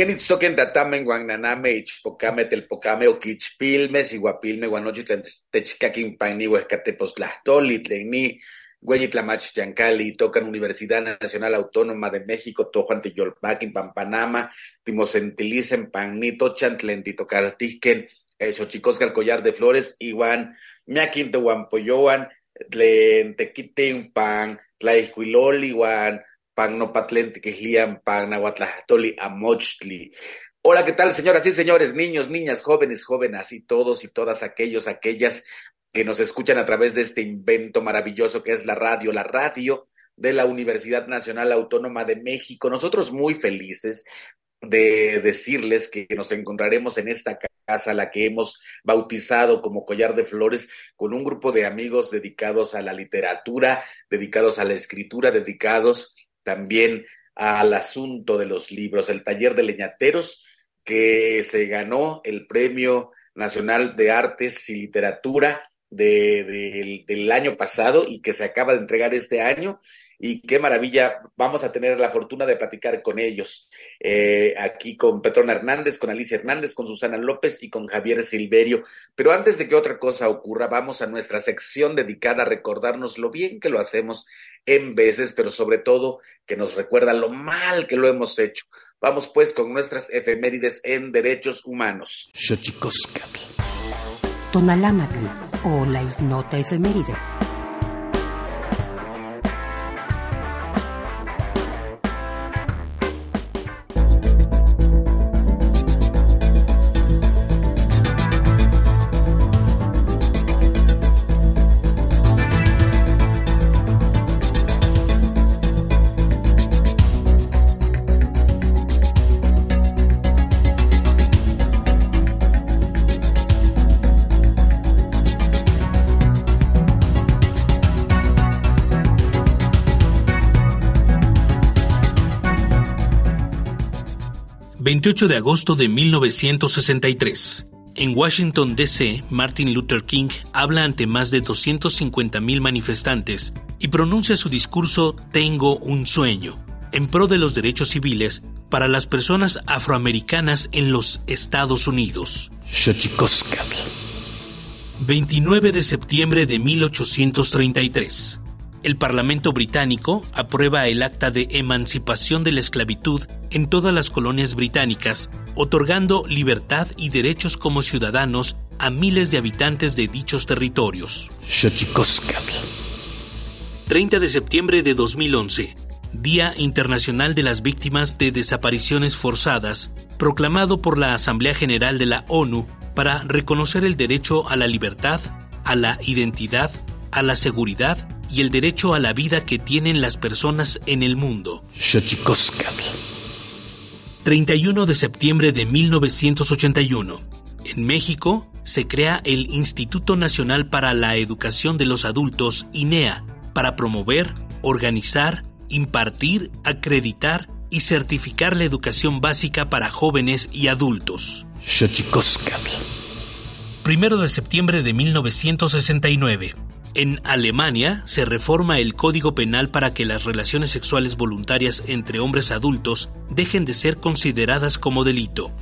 Kenitzoken tatamen guananame ichpocame telpocame oquichpilme siguapilme guanochi techcaquin paini huescateposlahtoli tlenni Tiancali, tocan Universidad Nacional Autónoma de México, Tojuan Tiyolpaquin, Pampanama, Timosentilicen, Panito, Chantlentito Cartisquen, Xochicosca, el Collar de Flores, Iguan, Miaquin Tehuampoyoan, Tlentequitin, Pan, Tlaiscuiloli, Iguan, Amochtli. Hola, ¿qué tal, señoras y señores, niños, niñas, jóvenes, jóvenes y todos y todas aquellos, aquellas que nos escuchan a través de este invento maravilloso que es la radio, la radio de la Universidad Nacional Autónoma de México. Nosotros muy felices de decirles que nos encontraremos en esta casa, la que hemos bautizado como Collar de Flores, con un grupo de amigos dedicados a la literatura, dedicados a la escritura, dedicados también al asunto de los libros, el taller de leñateros que se ganó el Premio Nacional de Artes y Literatura del año pasado y que se acaba de entregar este año y qué maravilla, vamos a tener la fortuna de platicar con ellos, eh, aquí con Petrona Hernández, con Alicia Hernández, con Susana López y con Javier Silverio. Pero antes de que otra cosa ocurra, vamos a nuestra sección dedicada a recordarnos lo bien que lo hacemos en veces, pero sobre todo que nos recuerda lo mal que lo hemos hecho. Vamos pues con nuestras efemérides en derechos humanos. Tonalámatl o la ignota efeméride. 28 de agosto de 1963. En Washington, D.C., Martin Luther King habla ante más de 250.000 manifestantes y pronuncia su discurso Tengo un sueño, en pro de los derechos civiles para las personas afroamericanas en los Estados Unidos. 29 de septiembre de 1833. El Parlamento británico aprueba el acta de emancipación de la esclavitud en todas las colonias británicas, otorgando libertad y derechos como ciudadanos a miles de habitantes de dichos territorios. 30 de septiembre de 2011, Día Internacional de las Víctimas de Desapariciones Forzadas, proclamado por la Asamblea General de la ONU para reconocer el derecho a la libertad, a la identidad, a la seguridad y el derecho a la vida que tienen las personas en el mundo. 31 de septiembre de 1981. En México se crea el Instituto Nacional para la Educación de los Adultos, INEA, para promover, organizar, impartir, acreditar y certificar la educación básica para jóvenes y adultos. Primero de septiembre de 1969. En Alemania se reforma el Código Penal para que las relaciones sexuales voluntarias entre hombres adultos dejen de ser consideradas como delito.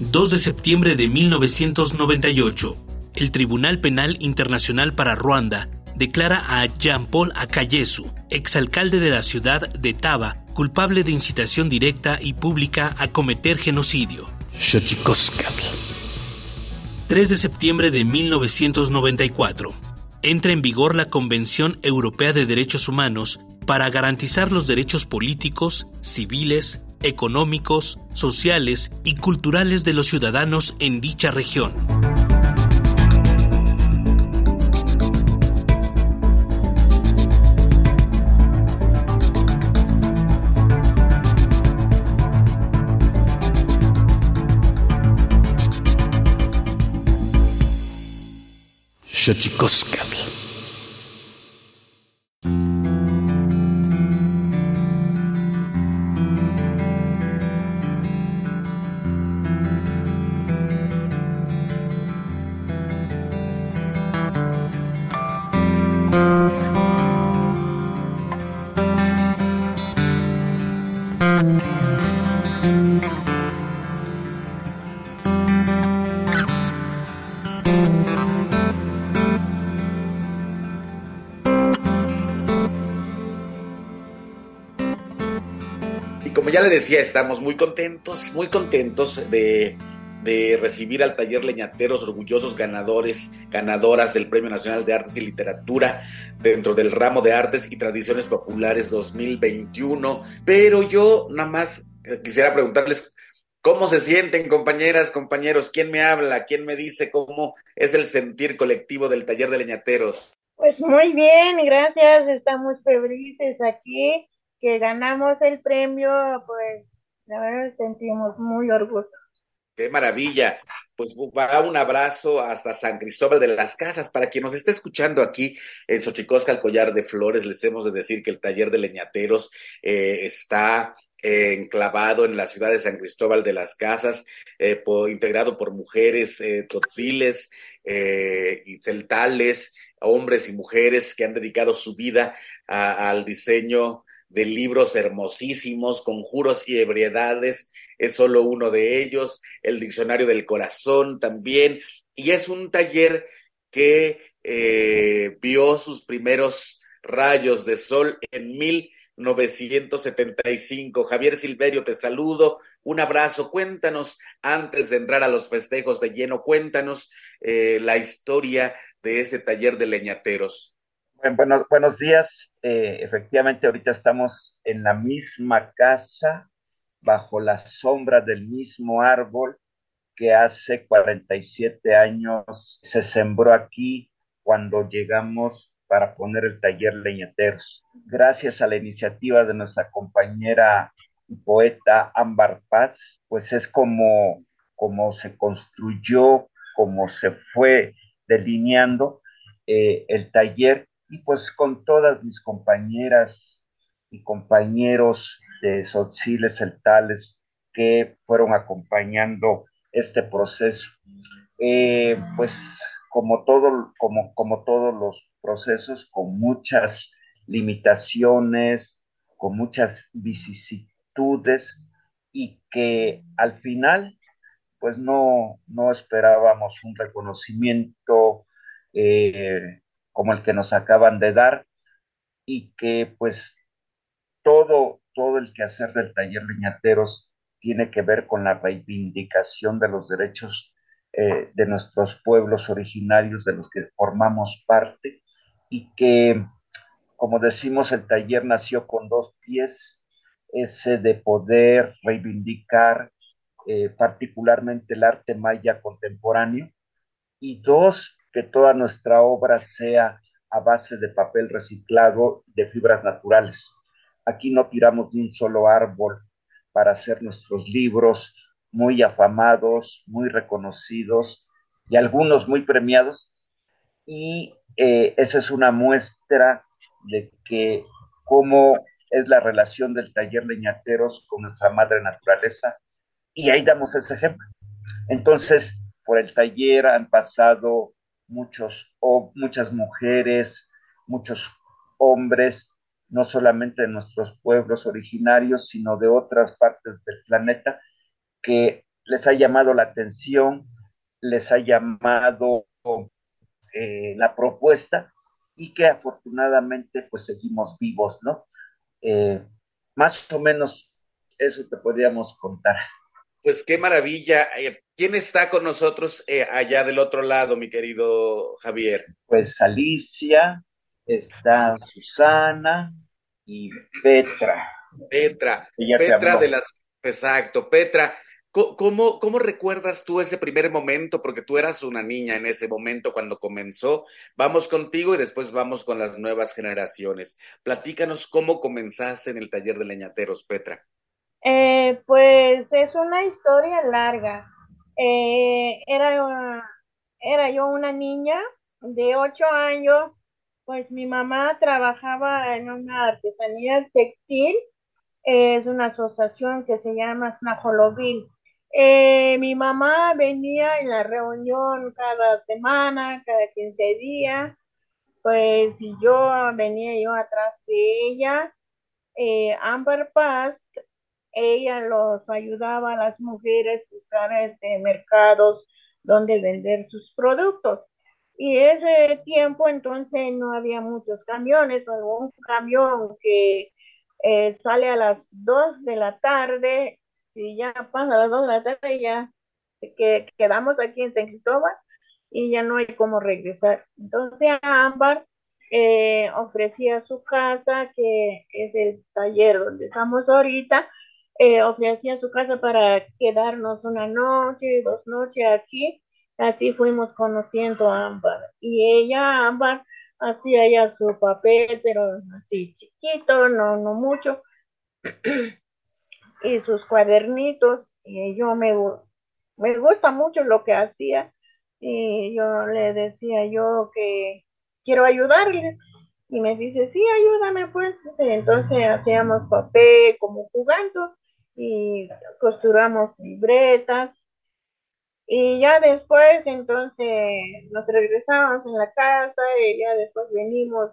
2 de septiembre de 1998. El Tribunal Penal Internacional para Ruanda declara a Jean-Paul Akayesu, exalcalde de la ciudad de Taba, culpable de incitación directa y pública a cometer genocidio. 3 de septiembre de 1994. Entra en vigor la Convención Europea de Derechos Humanos para garantizar los derechos políticos, civiles, económicos, sociales y culturales de los ciudadanos en dicha región. Xochicoscatl. Ya le decía, estamos muy contentos, muy contentos de, recibir al taller Leñateros, orgullosos ganadores, ganadoras del Premio Nacional de Artes y Literatura dentro del ramo de Artes y Tradiciones Populares 2021. Pero yo nada más quisiera preguntarles cómo se sienten, compañeras, compañeros, quién me habla, quién me dice cómo es el sentir colectivo del taller de Leñateros. Pues muy bien, gracias, estamos felices aquí que ganamos el premio, pues la verdad sentimos muy orgullosos. Qué maravilla. Pues va un abrazo hasta San Cristóbal de las Casas. Para quien nos esté escuchando aquí en Xochicosca, el collar de flores, les hemos de decir que el taller de leñateros eh, está eh, enclavado en la ciudad de San Cristóbal de las Casas, eh, integrado por mujeres eh, y celtales, hombres y mujeres que han dedicado su vida al diseño de libros hermosísimos, conjuros y ebriedades, es solo uno de ellos, el Diccionario del Corazón también, y es un taller que eh, vio sus primeros rayos de sol en 1975. Javier Silverio, te saludo, un abrazo, cuéntanos, antes de entrar a los festejos de lleno, cuéntanos eh, la historia de ese taller de leñateros. Bueno, buenos días. Eh, efectivamente, ahorita estamos en la misma casa, bajo la sombra del mismo árbol que hace 47 años se sembró aquí cuando llegamos para poner el taller leñateros. Gracias a la iniciativa de nuestra compañera y poeta Ámbar Paz, pues es como, como se construyó, como se fue delineando eh, el taller y pues con todas mis compañeras y compañeros de Sotsiles Celtales que fueron acompañando este proceso. Eh, pues como, todo, como, como todos los procesos, con muchas limitaciones, con muchas vicisitudes y que al final pues no, no esperábamos un reconocimiento eh, como el que nos acaban de dar y que pues todo, todo el quehacer del taller Leñateros tiene que ver con la reivindicación de los derechos eh, de nuestros pueblos originarios, de los que formamos parte, y que, como decimos, el taller nació con dos pies, ese de poder reivindicar eh, particularmente el arte maya contemporáneo, y dos, que toda nuestra obra sea a base de papel reciclado de fibras naturales. Aquí no tiramos de un solo árbol para hacer nuestros libros muy afamados, muy reconocidos y algunos muy premiados. Y eh, esa es una muestra de que cómo es la relación del taller leñateros con nuestra madre naturaleza. Y ahí damos ese ejemplo. Entonces, por el taller han pasado muchos, o muchas mujeres, muchos hombres, no solamente de nuestros pueblos originarios, sino de otras partes del planeta, que les ha llamado la atención, les ha llamado eh, la propuesta y que afortunadamente pues seguimos vivos, ¿no? Eh, más o menos eso te podríamos contar. Pues qué maravilla. Eh, ¿Quién está con nosotros allá del otro lado, mi querido Javier? Pues Alicia, está Susana, y Petra. Petra, Petra de las... Exacto, Petra. ¿Cómo, ¿Cómo recuerdas tú ese primer momento? Porque tú eras una niña en ese momento cuando comenzó. Vamos contigo y después vamos con las nuevas generaciones. Platícanos cómo comenzaste en el taller de leñateros, Petra. Eh, pues es una historia larga. Eh, era, era yo una niña de ocho años pues mi mamá trabajaba en una artesanía textil, es una asociación que se llama Snajolovil. Eh, mi mamá venía en la reunión cada semana, cada 15 días, pues y yo venía yo atrás de ella. Eh, Amber Paz, ella los ayudaba a las mujeres a buscar este, mercados donde vender sus productos. Y ese tiempo entonces no había muchos camiones, algún camión que eh, sale a las 2 de la tarde y ya pasa a las 2 de la tarde y ya que quedamos aquí en San Cristóbal y ya no hay cómo regresar. Entonces Ámbar eh, ofrecía su casa, que es el taller donde estamos ahorita, eh, ofrecía su casa para quedarnos una noche, dos noches aquí Así fuimos conociendo a Ámbar. Y ella, Ámbar, hacía ya su papel, pero así chiquito, no, no mucho. y sus cuadernitos. Y yo me, me gusta mucho lo que hacía. Y yo le decía yo que quiero ayudarle. Y me dice, sí, ayúdame pues. Entonces hacíamos papel como jugando y costuramos libretas. Y ya después, entonces, nos regresamos en la casa y ya después venimos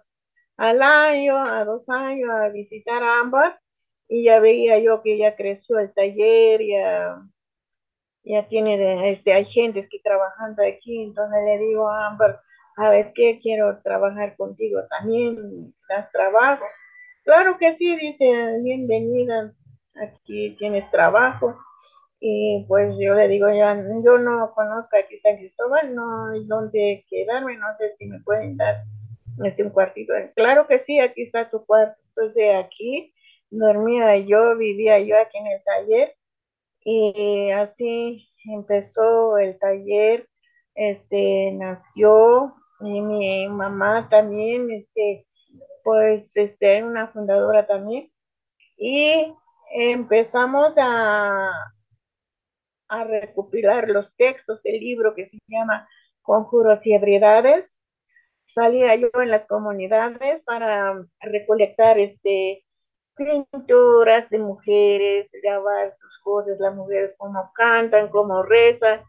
al año, a dos años, a visitar a Ámbar y ya veía yo que ya creció el taller, ya, ya tiene, este, hay gente que trabajando aquí, entonces le digo a Ámbar, a ver qué quiero trabajar contigo también, das trabajo. Claro que sí, dice, bienvenida, aquí tienes trabajo. Y pues yo le digo, ya, yo no conozco aquí San Cristóbal, no hay dónde quedarme, no sé si me pueden dar este un cuartito. Claro que sí, aquí está tu cuarto. Entonces aquí dormía yo, vivía yo aquí en el taller y así empezó el taller, este nació y mi mamá también, este, pues, este, una fundadora también y empezamos a, a recopilar los textos del libro que se llama Conjuros y Ebriedades. Salía yo en las comunidades para recolectar este, pinturas de mujeres, grabar sus cosas, las mujeres cómo cantan, cómo rezan,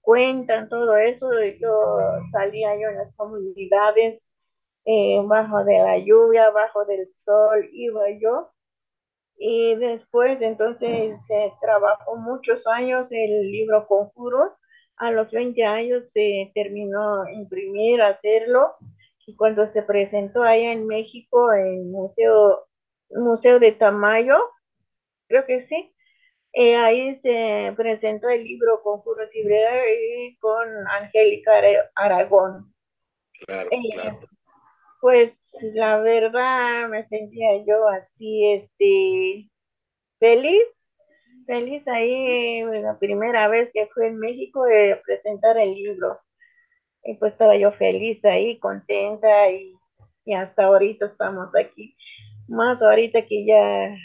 cuentan todo eso. Yo salía yo en las comunidades, eh, bajo de la lluvia, bajo del sol, iba yo y después, entonces, se trabajó muchos años el libro Conjuro. A los 20 años se terminó imprimir, hacerlo. y cuando se presentó allá en México en Museo, Museo de Tamayo, creo que sí, eh, ahí se presentó el libro Conjuros y con Angélica Aragón. Claro, eh, Pues la verdad me sentía yo así, este, feliz, feliz ahí la primera vez que fui en México de presentar el libro. Y pues estaba yo feliz ahí, contenta y, y hasta ahorita estamos aquí. Más ahorita que ya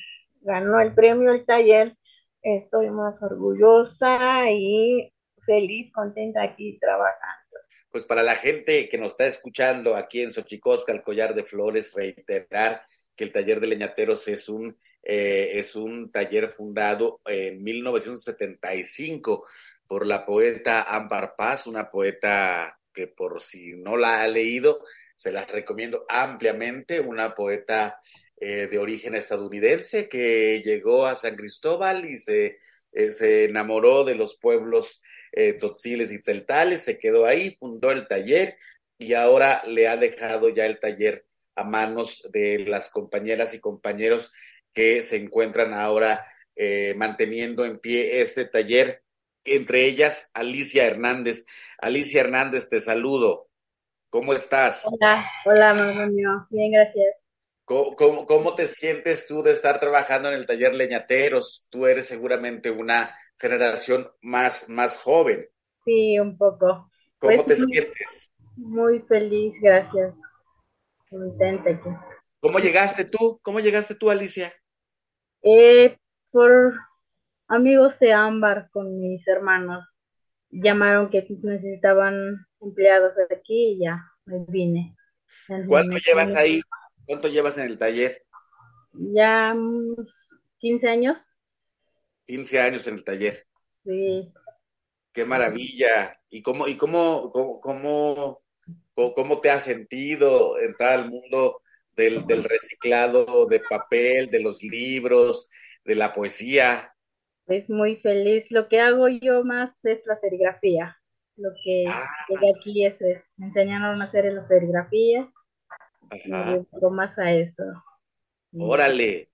ganó el premio el taller, estoy más orgullosa y feliz, contenta aquí trabajando. Pues para la gente que nos está escuchando aquí en Xochicosca, el collar de flores, reiterar que el taller de leñateros es un, eh, es un taller fundado en 1975 por la poeta Ámbar Paz, una poeta que por si no la ha leído, se las recomiendo ampliamente, una poeta eh, de origen estadounidense que llegó a San Cristóbal y se, eh, se enamoró de los pueblos eh, totziles y celtales, se quedó ahí, fundó el taller y ahora le ha dejado ya el taller a manos de las compañeras y compañeros que se encuentran ahora eh, manteniendo en pie este taller, entre ellas Alicia Hernández. Alicia Hernández, te saludo. ¿Cómo estás? Hola, hola, mamá mío. Bien, gracias. ¿Cómo, ¿Cómo, te sientes tú de estar trabajando en el taller Leñateros? Tú eres seguramente una generación más, más joven. Sí, un poco. ¿Cómo pues te sientes? Muy feliz, gracias. Contenta ¿Cómo llegaste tú? ¿Cómo llegaste tú, Alicia? Eh, por amigos de Ámbar con mis hermanos. Llamaron que necesitaban empleados de aquí y ya me vine. ¿Cuánto llevas ahí? ¿Cuánto llevas en el taller? Ya 15 años. 15 años en el taller. Sí. Qué maravilla. ¿Y cómo, y cómo, cómo, cómo, te has sentido entrar al mundo del, del, reciclado de papel, de los libros, de la poesía? Pues muy feliz. Lo que hago yo más es la serigrafía. Lo que ah. aquí es, me enseñaron a hacer la serigrafía. Ajá. Y más a eso. Órale.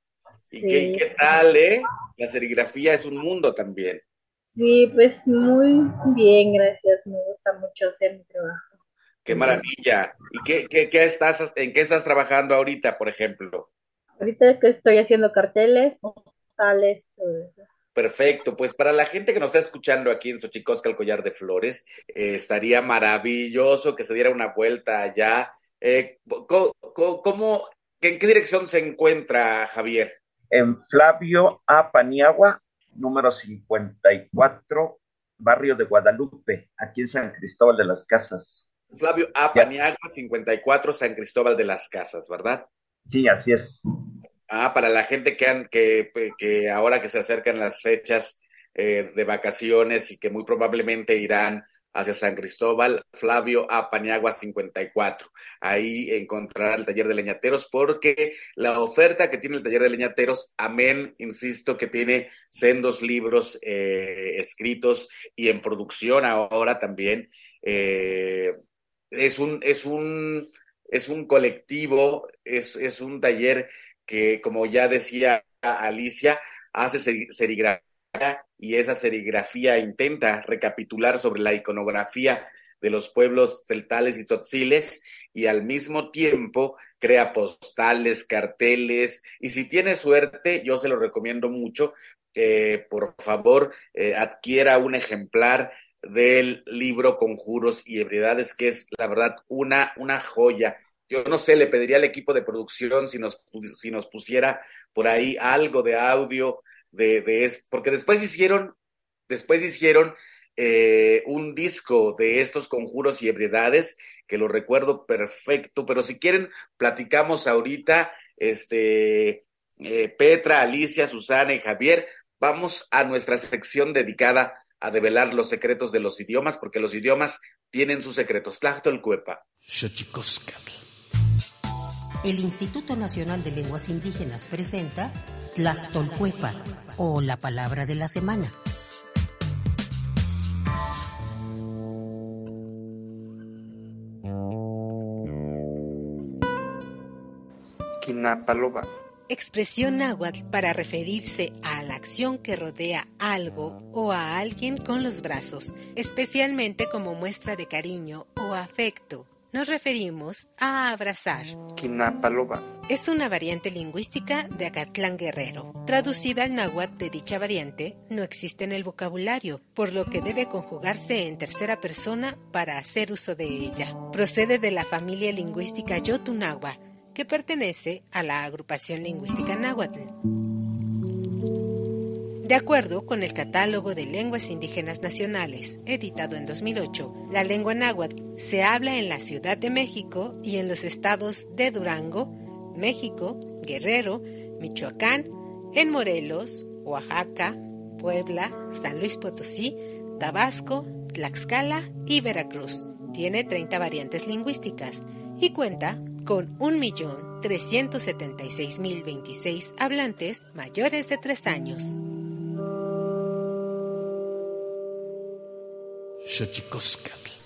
¿Y qué, qué, tal, eh? La serigrafía es un mundo también. Sí, pues muy bien, gracias. Me gusta mucho hacer mi trabajo. Qué maravilla. ¿Y qué, qué, qué estás, en qué estás trabajando ahorita, por ejemplo? Ahorita que estoy haciendo carteles, postales, todo eso. Perfecto, pues para la gente que nos está escuchando aquí en Xochicosca, el collar de flores, eh, estaría maravilloso que se diera una vuelta allá. Eh, ¿cómo, ¿En qué dirección se encuentra Javier? En Flavio A. Paniagua, número 54, barrio de Guadalupe, aquí en San Cristóbal de las Casas. Flavio A. Paniagua, 54, San Cristóbal de las Casas, ¿verdad? Sí, así es. Ah, para la gente que, que, que ahora que se acercan las fechas eh, de vacaciones y que muy probablemente irán hacia San Cristóbal, Flavio A. Paniagua 54. Ahí encontrará el taller de leñateros porque la oferta que tiene el taller de leñateros, amén, insisto, que tiene sendos libros eh, escritos y en producción ahora también. Eh, es un, es un, es un colectivo, es, es un taller que, como ya decía Alicia, hace serigrafía y esa serigrafía intenta recapitular sobre la iconografía de los pueblos celtales y tzotziles y al mismo tiempo crea postales, carteles y si tiene suerte, yo se lo recomiendo mucho, que por favor eh, adquiera un ejemplar del libro Conjuros y Ebriedades, que es la verdad una, una joya. Yo no sé, le pediría al equipo de producción si nos, si nos pusiera por ahí algo de audio de, de porque después hicieron, después hicieron eh, un disco de estos conjuros y ebriedades, que lo recuerdo perfecto, pero si quieren, platicamos ahorita, este, eh, Petra, Alicia, Susana y Javier, vamos a nuestra sección dedicada a develar los secretos de los idiomas, porque los idiomas tienen sus secretos. Cuepa. El Instituto Nacional de Lenguas Indígenas presenta Tlactolcuepa o la palabra de la semana. Kinapaloba. Expresión náhuatl para referirse a la acción que rodea algo o a alguien con los brazos, especialmente como muestra de cariño o afecto. Nos referimos a abrazar. Es una variante lingüística de Acatlán Guerrero. Traducida al náhuatl de dicha variante, no existe en el vocabulario, por lo que debe conjugarse en tercera persona para hacer uso de ella. Procede de la familia lingüística Yotunagua, que pertenece a la agrupación lingüística náhuatl. De acuerdo con el Catálogo de Lenguas Indígenas Nacionales, editado en 2008, la lengua náhuatl se habla en la Ciudad de México y en los estados de Durango, México, Guerrero, Michoacán, en Morelos, Oaxaca, Puebla, San Luis Potosí, Tabasco, Tlaxcala y Veracruz. Tiene 30 variantes lingüísticas y cuenta con 1.376.026 hablantes mayores de 3 años. Xochicoscatl.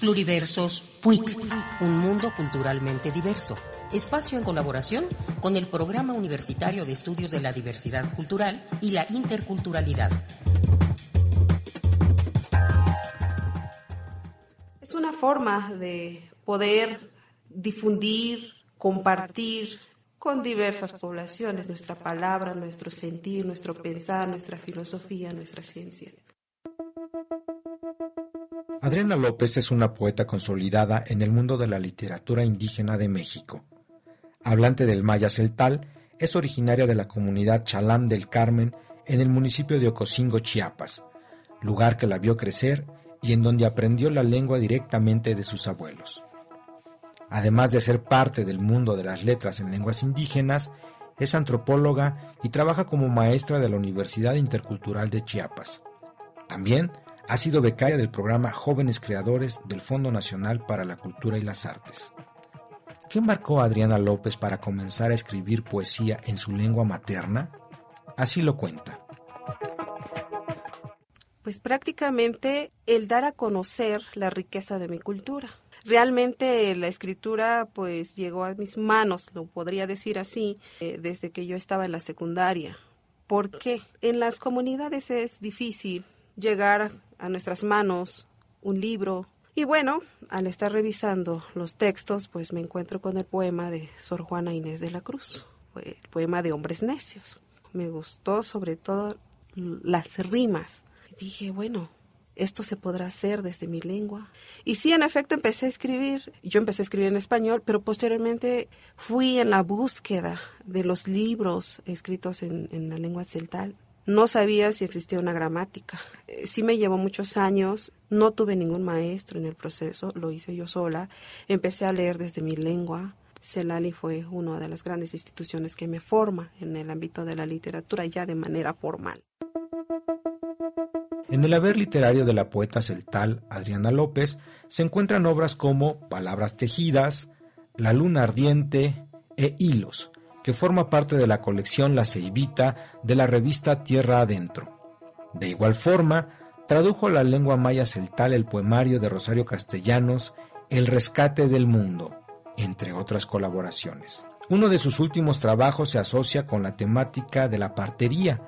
Pluriversos PUIC, un mundo culturalmente diverso. Espacio en colaboración con el Programa Universitario de Estudios de la Diversidad Cultural y la Interculturalidad. Es una forma de poder difundir, compartir con diversas poblaciones nuestra palabra, nuestro sentir, nuestro pensar, nuestra filosofía, nuestra ciencia. Adriana López es una poeta consolidada en el mundo de la literatura indígena de México. Hablante del maya celtal, es originaria de la comunidad Chalam del Carmen en el municipio de Ocosingo, Chiapas, lugar que la vio crecer y en donde aprendió la lengua directamente de sus abuelos. Además de ser parte del mundo de las letras en lenguas indígenas, es antropóloga y trabaja como maestra de la Universidad Intercultural de Chiapas. También ha sido becaria del programa Jóvenes Creadores del Fondo Nacional para la Cultura y las Artes. ¿Qué marcó a Adriana López para comenzar a escribir poesía en su lengua materna? Así lo cuenta. Pues prácticamente el dar a conocer la riqueza de mi cultura. Realmente la escritura pues llegó a mis manos, lo podría decir así, eh, desde que yo estaba en la secundaria. ¿Por qué? En las comunidades es difícil llegar a nuestras manos un libro. Y bueno, al estar revisando los textos, pues me encuentro con el poema de Sor Juana Inés de la Cruz, el poema de Hombres Necios. Me gustó sobre todo las rimas. Dije, bueno, esto se podrá hacer desde mi lengua. Y sí, en efecto, empecé a escribir. Yo empecé a escribir en español, pero posteriormente fui en la búsqueda de los libros escritos en, en la lengua celtal no sabía si existía una gramática. Eh, sí me llevó muchos años, no tuve ningún maestro en el proceso, lo hice yo sola. Empecé a leer desde mi lengua. Celali fue una de las grandes instituciones que me forma en el ámbito de la literatura ya de manera formal. En el haber literario de la poeta celtal Adriana López se encuentran obras como Palabras tejidas, La luna ardiente e Hilos, que forma parte de la colección La Ceibita de la revista Tierra Adentro. De igual forma, tradujo la lengua maya celtal el poemario de Rosario Castellanos El rescate del mundo, entre otras colaboraciones. Uno de sus últimos trabajos se asocia con la temática de la partería,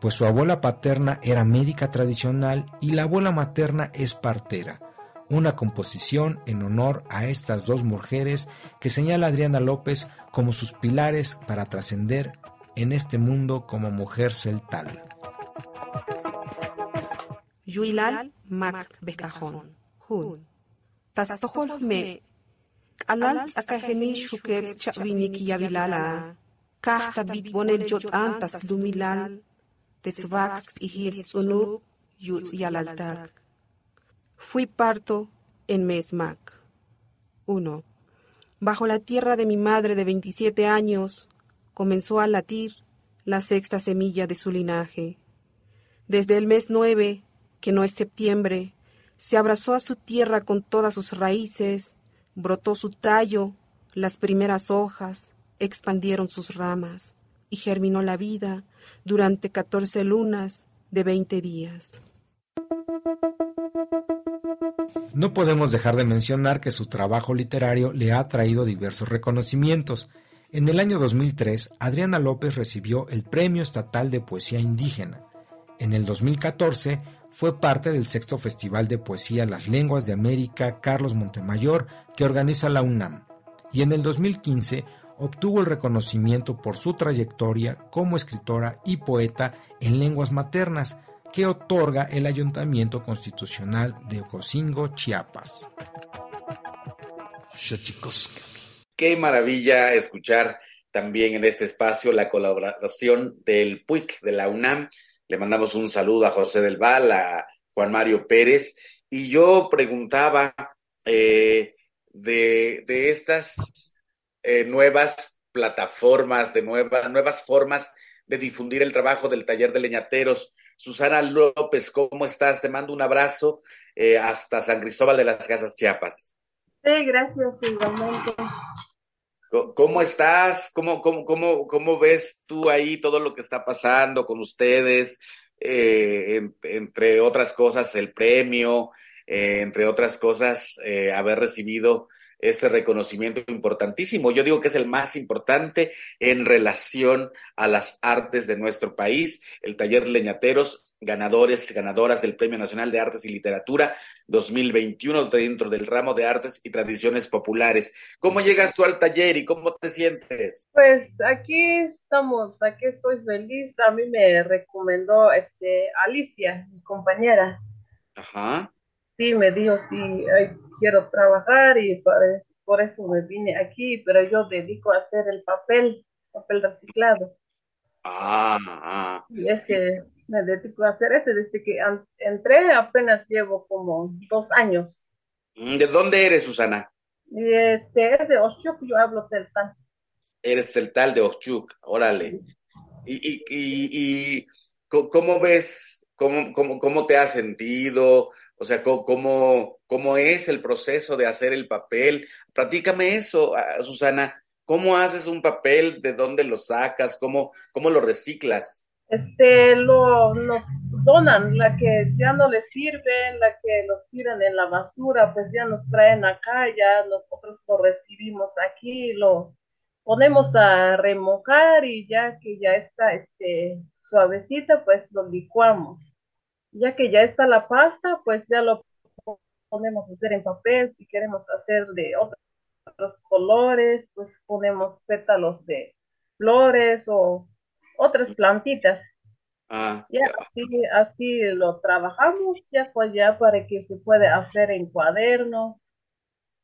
pues su abuela paterna era médica tradicional y la abuela materna es partera, una composición en honor a estas dos mujeres que señala Adriana López como sus pilares para trascender en este mundo como mujer celtal. Fui parto en Mesmac. 1. Bajo la tierra de mi madre de 27 años comenzó a latir la sexta semilla de su linaje. Desde el mes 9, que no es septiembre, se abrazó a su tierra con todas sus raíces, brotó su tallo, las primeras hojas, expandieron sus ramas y germinó la vida durante catorce lunas de veinte días. No podemos dejar de mencionar que su trabajo literario le ha traído diversos reconocimientos. En el año 2003, Adriana López recibió el Premio Estatal de Poesía Indígena. En el 2014, fue parte del sexto Festival de Poesía Las Lenguas de América Carlos Montemayor que organiza la UNAM. Y en el 2015 obtuvo el reconocimiento por su trayectoria como escritora y poeta en lenguas maternas, que otorga el Ayuntamiento Constitucional de Ocosingo, Chiapas. Qué maravilla escuchar también en este espacio la colaboración del PUIC de la UNAM. Le mandamos un saludo a José del Val, a Juan Mario Pérez. Y yo preguntaba eh, de, estas eh, nuevas plataformas, de nuevas formas de difundir el trabajo del taller de leñateros. Susana López, ¿cómo estás? Te mando un abrazo eh, hasta San Cristóbal de las Casas, Chiapas. Sí, gracias, igualmente. ¿Cómo estás? ¿Cómo, cómo, cómo, cómo ves tú ahí todo lo que está pasando con ustedes? Eh, entre otras cosas, el premio, eh, entre otras cosas, eh, haber recibido este reconocimiento importantísimo. Yo digo que es el más importante en relación a las artes de nuestro país, el taller de leñateros, ganadores, ganadoras del Premio Nacional de Artes y Literatura 2021 dentro del ramo de artes y tradiciones populares. ¿Cómo llegas tú al taller y cómo te sientes? Pues aquí estamos, aquí estoy feliz. A mí me recomendó este Alicia, mi compañera. Ajá. Sí, me dijo, sí, quiero trabajar y por, eso me vine aquí, pero yo dedico a hacer el papel, papel reciclado. Ah, ah. Y es que me dedico a hacer eso desde que entré, apenas llevo como dos años. Mm, ¿De dónde eres, Susana? Este, es de Oshuk, yo hablo celtal. Eres celtal de Oshuk, órale. ¿Y, y, y, y cómo ves, cómo, cómo, cómo te has sentido? O sea, ¿cómo, cómo es el proceso de hacer el papel? Platícame eso, ah, Susana. ¿Cómo haces un papel? ¿De dónde lo sacas? ¿Cómo, cómo lo reciclas? Este, lo, nos donan, la que ya no les sirve, la que los tiran en la basura, pues ya nos traen acá, ya nosotros lo recibimos aquí, lo ponemos a remojar y ya que ya está este, suavecita, pues lo licuamos ya que ya está la pasta, pues ya lo podemos hacer en papel, si queremos hacer de otros colores, pues ponemos pétalos de flores o otras plantitas. Ah, ya, así, así lo trabajamos ya pues ya para que se pueda hacer en cuadernos.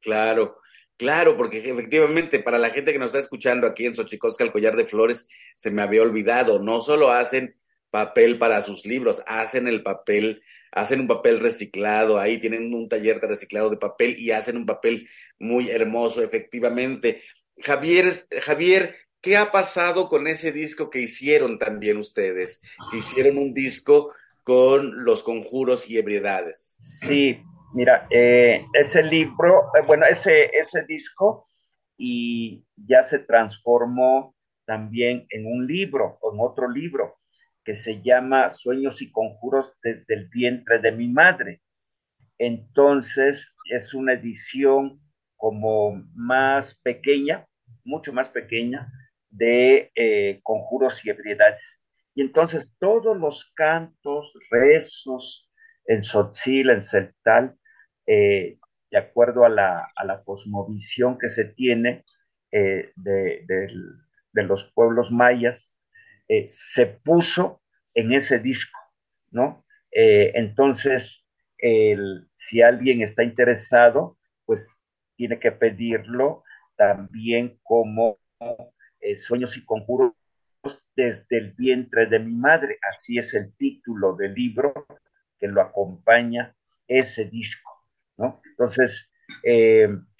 Claro, claro, porque efectivamente para la gente que nos está escuchando aquí en Xochicosca, el collar de flores, se me había olvidado, no solo hacen papel para sus libros, hacen el papel, hacen un papel reciclado, ahí tienen un taller de reciclado de papel y hacen un papel muy hermoso, efectivamente. Javier, Javier, ¿qué ha pasado con ese disco que hicieron también ustedes? Hicieron un disco con los conjuros y ebriedades. Sí, mira, eh, ese libro, eh, bueno, ese, ese disco y ya se transformó también en un libro, en otro libro que se llama Sueños y Conjuros desde el vientre de mi madre. Entonces es una edición como más pequeña, mucho más pequeña, de eh, conjuros y ebriedades. Y entonces todos los cantos, rezos, en Sotzil, en Celtal, eh, de acuerdo a la, a la, cosmovisión que se tiene eh, de, de, los pueblos mayas, eh, se puso en ese disco, ¿no? Eh, entonces, si alguien está interesado, pues tiene que pedirlo también como eh, Sueños y Conjuros desde el vientre de mi madre. Así es el título del libro que lo acompaña ese disco, ¿no? Entonces,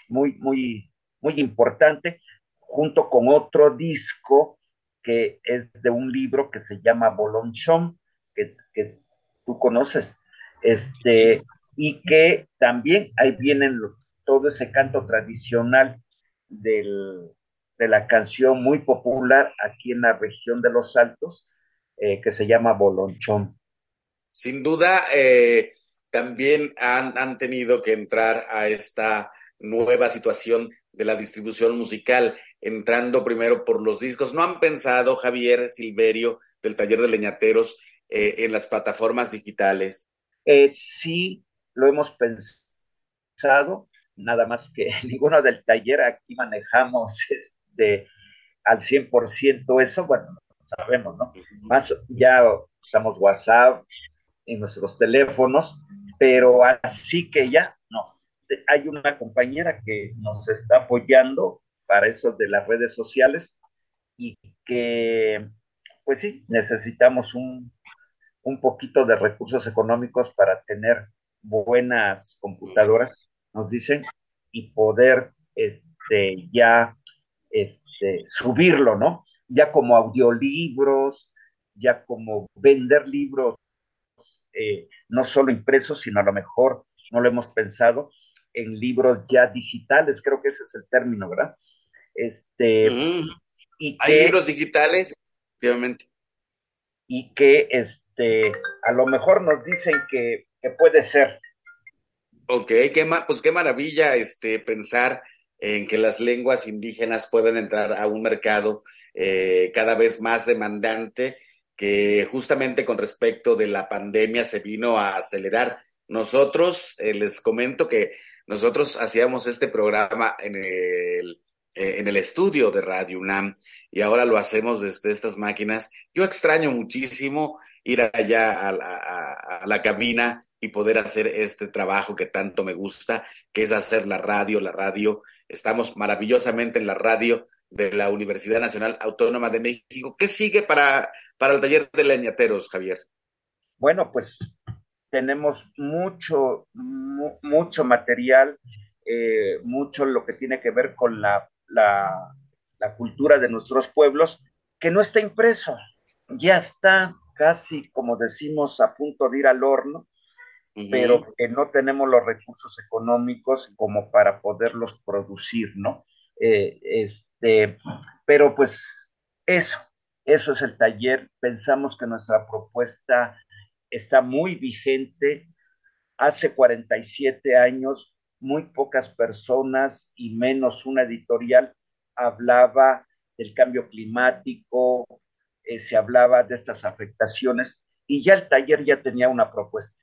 muy, muy, muy importante, junto con otro disco que es de un libro que se llama Bolonchón, que, que tú conoces, este, y que también ahí vienen todo ese canto tradicional del, de la canción muy popular aquí en la región de los Altos, eh, que se llama Bolonchón. Sin duda, eh, también han, han, tenido que entrar a esta nueva situación de la distribución musical entrando primero por los discos. ¿No han pensado, Javier Silverio, del taller de leñateros, eh, en las plataformas digitales? Eh, sí, lo hemos pensado, nada más que ninguno del taller aquí manejamos este, al 100% eso, bueno, sabemos, ¿no? Más ya usamos WhatsApp en nuestros teléfonos, pero así que ya, no. Hay una compañera que nos está apoyando para eso de las redes sociales y que, pues sí, necesitamos un, un poquito de recursos económicos para tener buenas computadoras, nos dicen, y poder este, ya este, subirlo, ¿no? Ya como audiolibros, ya como vender libros, eh, no solo impresos, sino a lo mejor no lo hemos pensado en libros ya digitales, creo que ese es el término, ¿verdad? Este, mm. y Hay libros digitales, efectivamente. Y que este, a lo mejor nos dicen que, que puede ser, Ok, qué pues qué maravilla este, pensar en que las lenguas indígenas pueden entrar a un mercado eh, cada vez más demandante que justamente con respecto de la pandemia se vino a acelerar. Nosotros, eh, les comento que nosotros hacíamos este programa en el, eh, en el estudio de Radio UNAM y ahora lo hacemos desde estas máquinas. Yo extraño muchísimo ir allá a, la cabina y poder hacer este trabajo que tanto me gusta, que es hacer la radio, la radio. Estamos maravillosamente en la radio de la Universidad Nacional Autónoma de México. ¿Qué sigue para, para el taller de leñateros, Javier? Bueno, pues tenemos mucho, mucho material, eh, mucho lo que tiene que ver con la, la, la cultura de nuestros pueblos, que no está impreso, ya está casi, como decimos, a punto de ir al horno, pero que no tenemos los recursos económicos como para poderlos producir, ¿no? Eh, este, pero pues eso, eso es el taller. Pensamos que nuestra propuesta está muy vigente. Hace 47 años, muy pocas personas y menos una editorial hablaba del cambio climático, eh, se hablaba de estas afectaciones y ya el taller ya tenía una propuesta.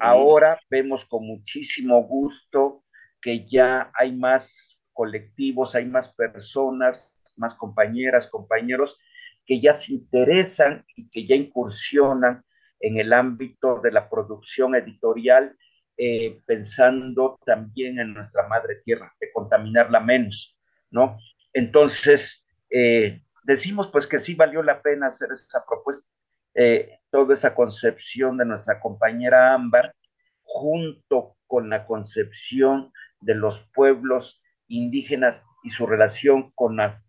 Ahora vemos con muchísimo gusto que ya hay más colectivos, hay más personas, más compañeras, compañeros que ya se interesan y que ya incursionan en el ámbito de la producción editorial, eh, pensando también en nuestra madre tierra, de contaminarla menos, ¿no? Entonces, eh, decimos pues que sí valió la pena hacer esa propuesta, eh, toda esa concepción de nuestra compañera Ámbar, junto con la concepción de los pueblos indígenas y su relación con la,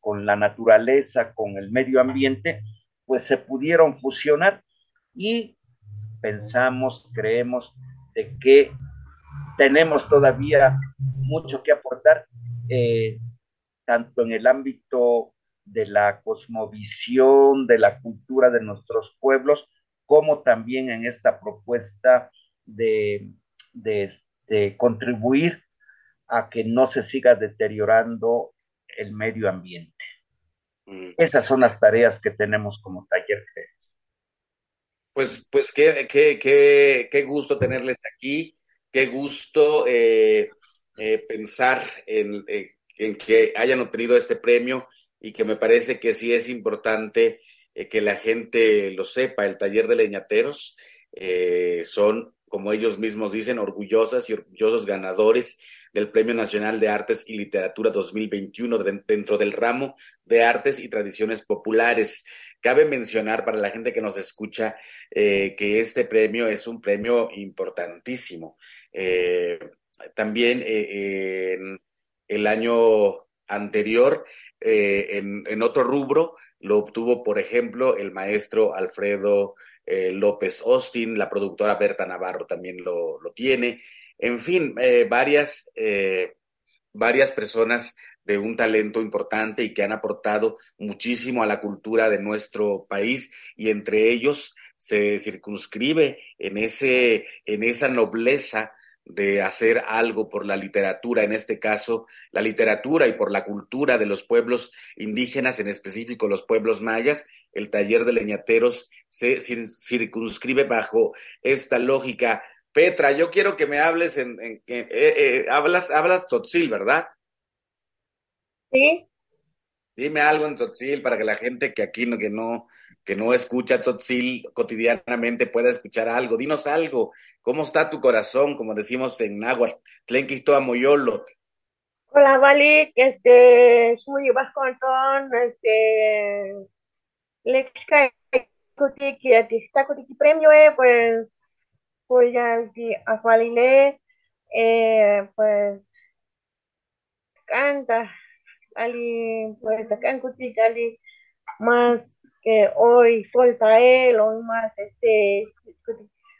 con la naturaleza, con el medio ambiente, pues se pudieron fusionar y pensamos, creemos de que tenemos todavía mucho que aportar, eh, tanto en el ámbito de la cosmovisión, de la cultura de nuestros pueblos, como también en esta propuesta de, de, este, contribuir a que no se siga deteriorando el medio ambiente. Mm. Esas son las tareas que tenemos como taller. Pues, pues qué, qué, qué, qué gusto tenerles aquí, qué gusto eh, eh, pensar en, eh, en, que hayan obtenido este premio y que me parece que sí es importante que la gente lo sepa. El taller de leñateros son como ellos mismos dicen, orgullosas y orgullosos ganadores del Premio Nacional de Artes y Literatura 2021 dentro del ramo de artes y tradiciones populares. Cabe mencionar para la gente que nos escucha eh, que este premio es un premio importantísimo. Eh, también eh, en el año anterior, en, en otro rubro, lo obtuvo, por ejemplo, el maestro Alfredo López Austin, la productora Berta Navarro también lo, lo tiene. En fin, varias, varias personas de un talento importante y que han aportado muchísimo a la cultura de nuestro país y entre ellos se circunscribe en, ese, en esa nobleza de hacer algo por la literatura, en este caso la literatura y por la cultura de los pueblos indígenas, en específico los pueblos mayas, el taller de leñateros se circunscribe bajo esta lógica. Petra, yo quiero que me hables en, eh, eh, hablas, hablas Tzotzil, ¿verdad? Sí. Dime algo en Tzotzil para que la gente que aquí no, que no, que no escucha Tzotzil cotidianamente pueda escuchar algo. Dinos algo. ¿Cómo está tu corazón? Como decimos en Náhuatl, Tlenquito Moyolo. Hola, Vali, este, es muy vascontón, este, Lexka Kotiki, está Kotiki premio, eh, pues, pues ya, a eh, pues, canta ali pues acá en Cutica ali más que hoy falta él hoy más este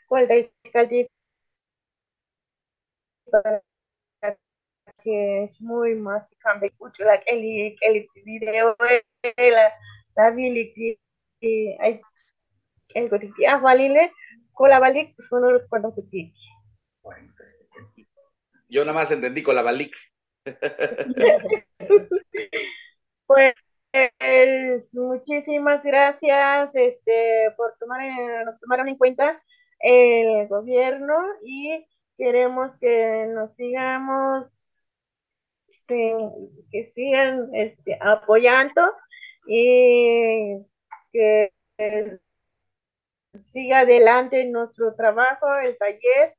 falta para que es muy más que escucho la que el video la la vili que hay el cotidiano valile con la son los cuando que Yo nada más entendí con la. Pues muchísimas gracias este, por tomar, nos tomaron en cuenta el gobierno y queremos que nos sigamos, este, que sigan este, apoyando y que siga adelante nuestro trabajo, el taller.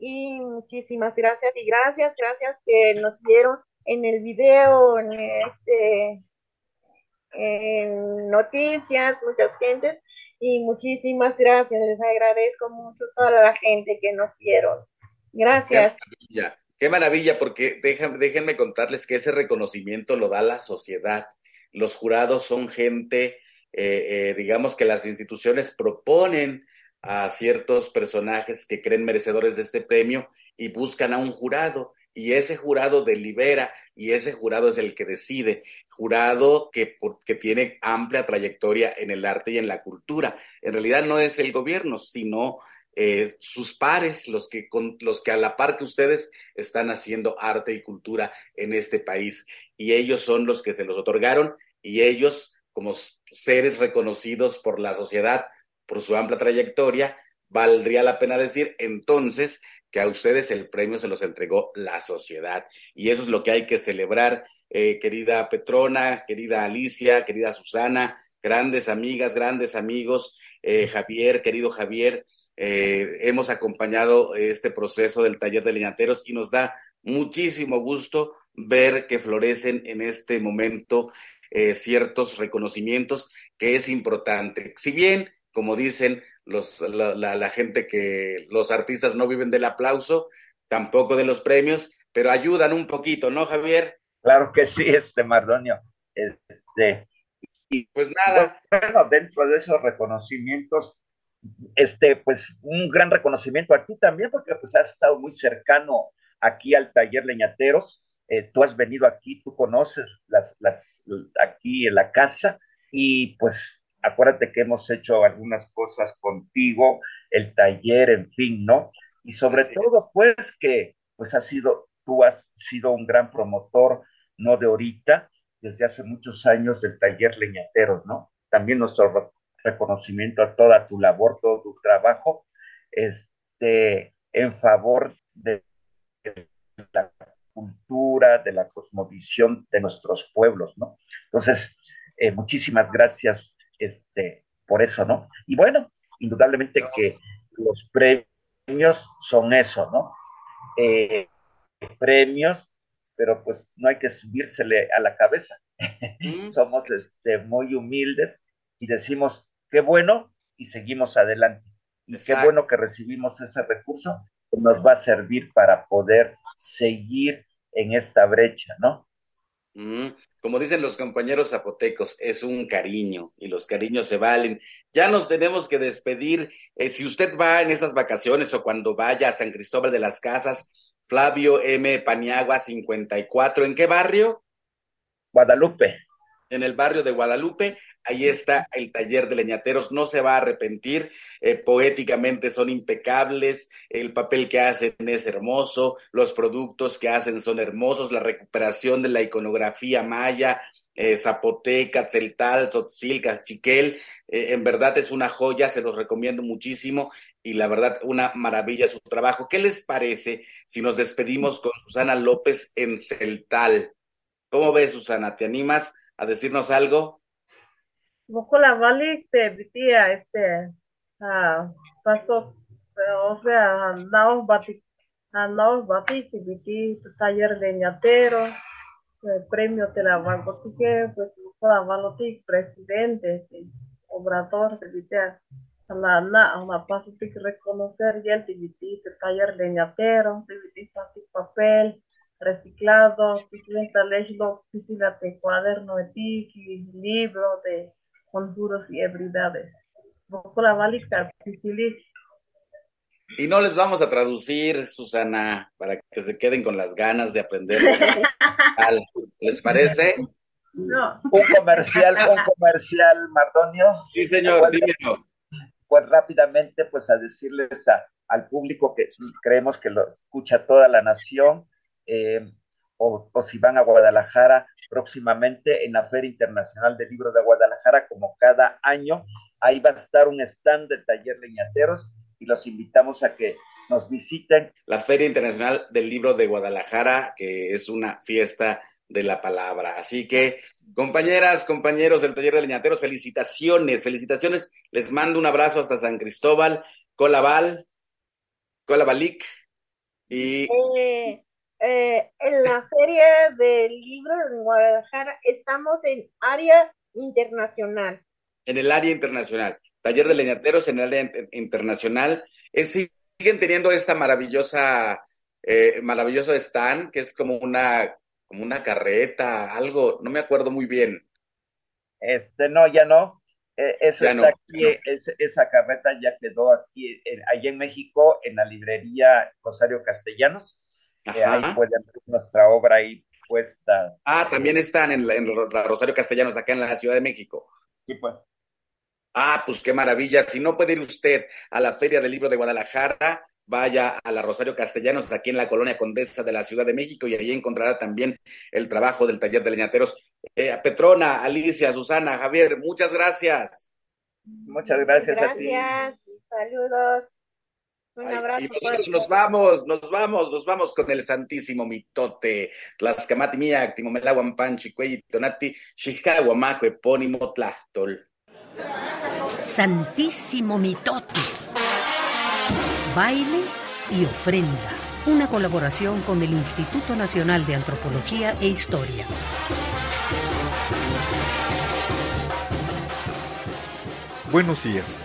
Y muchísimas gracias y gracias, gracias que nos vieron en el video, en este en noticias, muchas gentes, y muchísimas gracias, les agradezco mucho a toda la gente que nos vieron. Gracias. Qué maravilla, maravilla porque déjenme contarles que ese reconocimiento lo da la sociedad. Los jurados son gente eh, eh, digamos que las instituciones proponen a ciertos personajes que creen merecedores de este premio y buscan a un jurado y ese jurado delibera y ese jurado es el que decide, jurado que, tiene amplia trayectoria en el arte y en la cultura. En realidad no es el gobierno, sino eh, sus pares, los que, con, los que a la par que ustedes están haciendo arte y cultura en este país. Y ellos son los que se los otorgaron y ellos como seres reconocidos por la sociedad por su amplia trayectoria, valdría la pena decir entonces que a ustedes el premio se los entregó la sociedad. Y eso es lo que hay que celebrar, eh, querida Petrona, querida Alicia, querida Susana, grandes amigas, grandes amigos, eh, Javier, querido Javier. Eh, hemos acompañado este proceso del taller de leñateros y nos da muchísimo gusto ver que florecen en este momento ciertos reconocimientos que es importante. Si bien, como dicen los, la, la, gente que los artistas no viven del aplauso, tampoco de los premios, pero ayudan un poquito, ¿no, Javier? Claro que sí, este Mardonio. Este, y pues nada. Bueno, dentro de esos reconocimientos, este, pues un gran reconocimiento a ti también, porque pues has estado muy cercano aquí al taller Leñateros eh, tú has venido aquí, tú conoces las, las, aquí en la casa y pues acuérdate que hemos hecho algunas cosas contigo, el taller, en fin, ¿no? Y sobre todo, pues que pues has sido, tú has sido un gran promotor, no de ahorita, desde hace muchos años del taller Leñateros, ¿no? También nuestro reconocimiento a toda tu labor, todo tu trabajo, este, en favor de la cultura, de la cosmovisión de nuestros pueblos, ¿no? Entonces, eh, muchísimas gracias este, por eso, ¿no? Y bueno, indudablemente que los premios son eso, ¿no? Eh, premios, pero pues no hay que subírsele a la cabeza. Mm. Somos este, muy humildes y decimos, qué bueno, y seguimos adelante. Y qué bueno que recibimos ese recurso que nos va a servir para poder seguir en esta brecha, ¿no? Mm, como dicen los compañeros zapotecos, es un cariño y los cariños se valen. Ya nos tenemos que despedir. Eh, si usted va en estas vacaciones o cuando vaya a San Cristóbal de las Casas, Flavio M. Paniagua 54, ¿en qué barrio? Guadalupe. En el barrio de Guadalupe. Ahí está el taller de leñateros, no se va a arrepentir, eh, poéticamente son impecables, el papel que hacen es hermoso, los productos que hacen son hermosos, la recuperación de la iconografía maya, eh, zapoteca, celtal, tzotzil, chiquel, eh, en verdad es una joya, se los recomiendo muchísimo y la verdad una maravilla su trabajo. ¿Qué les parece si nos despedimos con Susana López en Celtal? ¿Cómo ves, Susana? ¿Te animas a decirnos algo? La Valley te vitía este ah, pasó o sea andamos bati andamos bati viti taller de ñatero el premio te la que pues la valoti presidente obrador de vitía la na una paso que reconocer y el viti taller de ñatero viti papel reciclado, presidenta ley los de cuaderno de libro de conjuros y habilidades. Y no les vamos a traducir, Susana, para que se queden con las ganas de aprender. ¿Les parece? No. Un comercial, un comercial, Mardonio. Sí, señor, dímelo. pues rápidamente, pues a decirles al público que creemos que lo escucha toda la nación, eh, o, o, si van a Guadalajara próximamente en la Feria Internacional del Libro de Guadalajara, como cada año, ahí va a estar un stand del taller Leñateros y los invitamos a que nos visiten. La Feria Internacional del Libro de Guadalajara, que es una fiesta de la palabra. Así que, compañeras, compañeros del taller de leñateros, felicitaciones, felicitaciones. Les mando un abrazo hasta San Cristóbal, Colaval, Colabalic y... Eh, eh, en la Feria del Libro de Guadalajara estamos en área internacional. En el área internacional. Taller de leñateros en el área internacional. Es, siguen teniendo esta maravillosa, eh, maravilloso stand, que es como una como una carreta, algo, no me acuerdo muy bien. Este, no, ya no. E, esa, aquí, esa carreta ya quedó aquí, allí en México, en la librería Rosario Castellanos. Eh, ahí pueden ver nuestra obra ahí puesta. Ah, también están en en la Rosario Castellanos, acá en la Ciudad de México. Sí, pues. Ah, pues qué maravilla. Si no puede ir usted a la Feria del Libro de Guadalajara, vaya a la Rosario Castellanos, aquí en la colonia Condesa de la Ciudad de México, y allí encontrará también el trabajo del taller de leñateros. Eh, Petrona, Alicia, Susana, Javier, muchas gracias. Muchas gracias, a ti. Gracias, saludos. Un abrazo. Y nosotros nos vamos, nos vamos, nos vamos con el santísimo mitote. Tlascamati mía, timomelaguan panchi, tonati, chicaguamaco, epónimo tlachtol. Santísimo mitote Baile y ofrenda. Una colaboración con el Instituto Nacional de Antropología e Historia. Buenos días.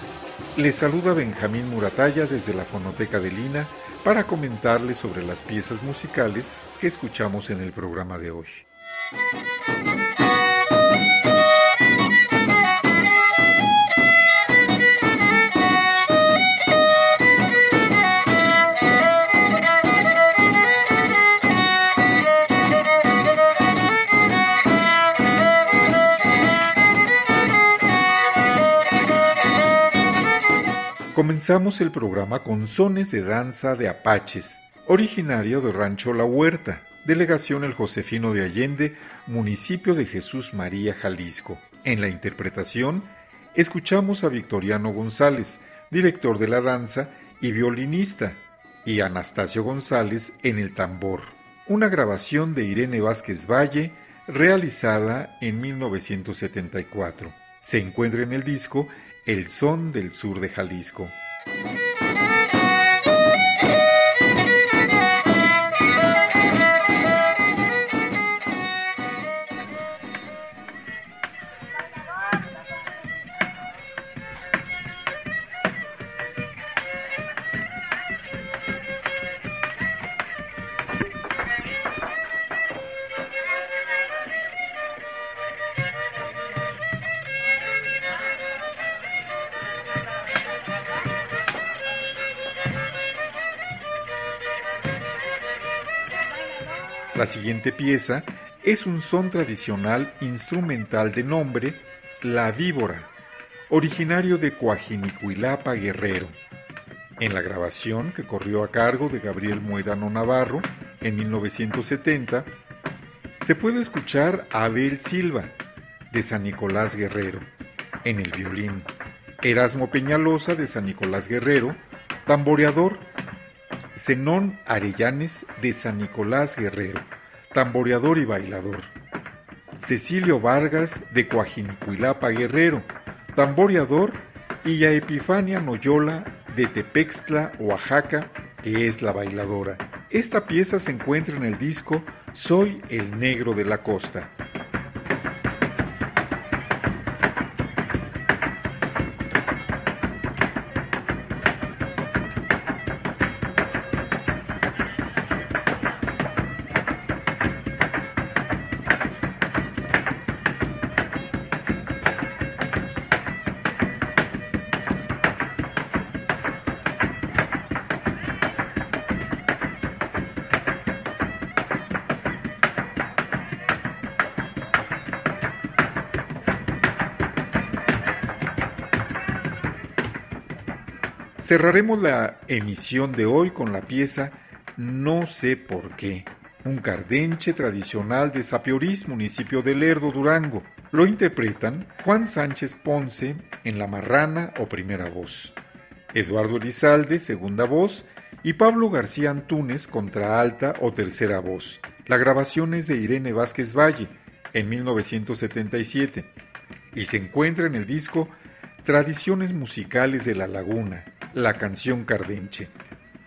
Les saluda Benjamín Murataya desde la Fonoteca de Lina para comentarles sobre las piezas musicales que escuchamos en el programa de hoy. Comenzamos el programa con sones de danza de apaches, originario de Rancho La Huerta, delegación El Josefino de Allende, municipio de Jesús María, Jalisco. En la interpretación, escuchamos a Victoriano González, director de la danza y violinista, y Anastasio González en el tambor. Una grabación de Irene Vázquez Valle, realizada en 1974. Se encuentra en el disco el son del sur de Jalisco. La siguiente pieza es un son tradicional instrumental de nombre La Víbora, originario de Coajinicuilapa, Guerrero. En la grabación que corrió a cargo de Gabriel Moedano Navarro en 1970, se puede escuchar Abel Silva, de San Nicolás Guerrero, en el violín, Erasmo Peñalosa de San Nicolás Guerrero, tamboreador, Zenón Arellanes de San Nicolás Guerrero, tamboreador y bailador. Cecilio Vargas de Coajinicuilapa Guerrero, tamboreador, y a Epifania Noyola de Tepextla, Oaxaca, que es la bailadora. Esta pieza se encuentra en el disco Soy el Negro de la Costa. Cerraremos la emisión de hoy con la pieza No sé por qué, un cardenche tradicional de Sapiorís, municipio de Lerdo, Durango. Lo interpretan Juan Sánchez Ponce en la marrana o primera voz, Eduardo Elizalde, segunda voz, y Pablo García Antúnez, contra alta o tercera voz. La grabación es de Irene Vázquez Valle, en 1977, y se encuentra en el disco Tradiciones Musicales de la Laguna, la canción Cardenche.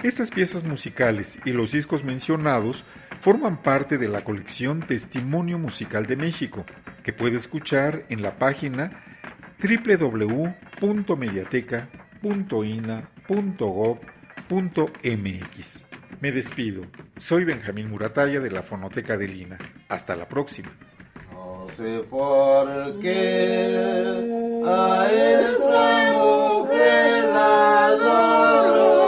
Estas piezas musicales y los discos mencionados forman parte de la colección Testimonio Musical de México, que puede escuchar en la página www.mediateca.ina.gov.mx. Me despido. Soy Benjamín Murataya de la Fonoteca de Lina. Hasta la próxima. No sé por qué a esa mujer la adoro,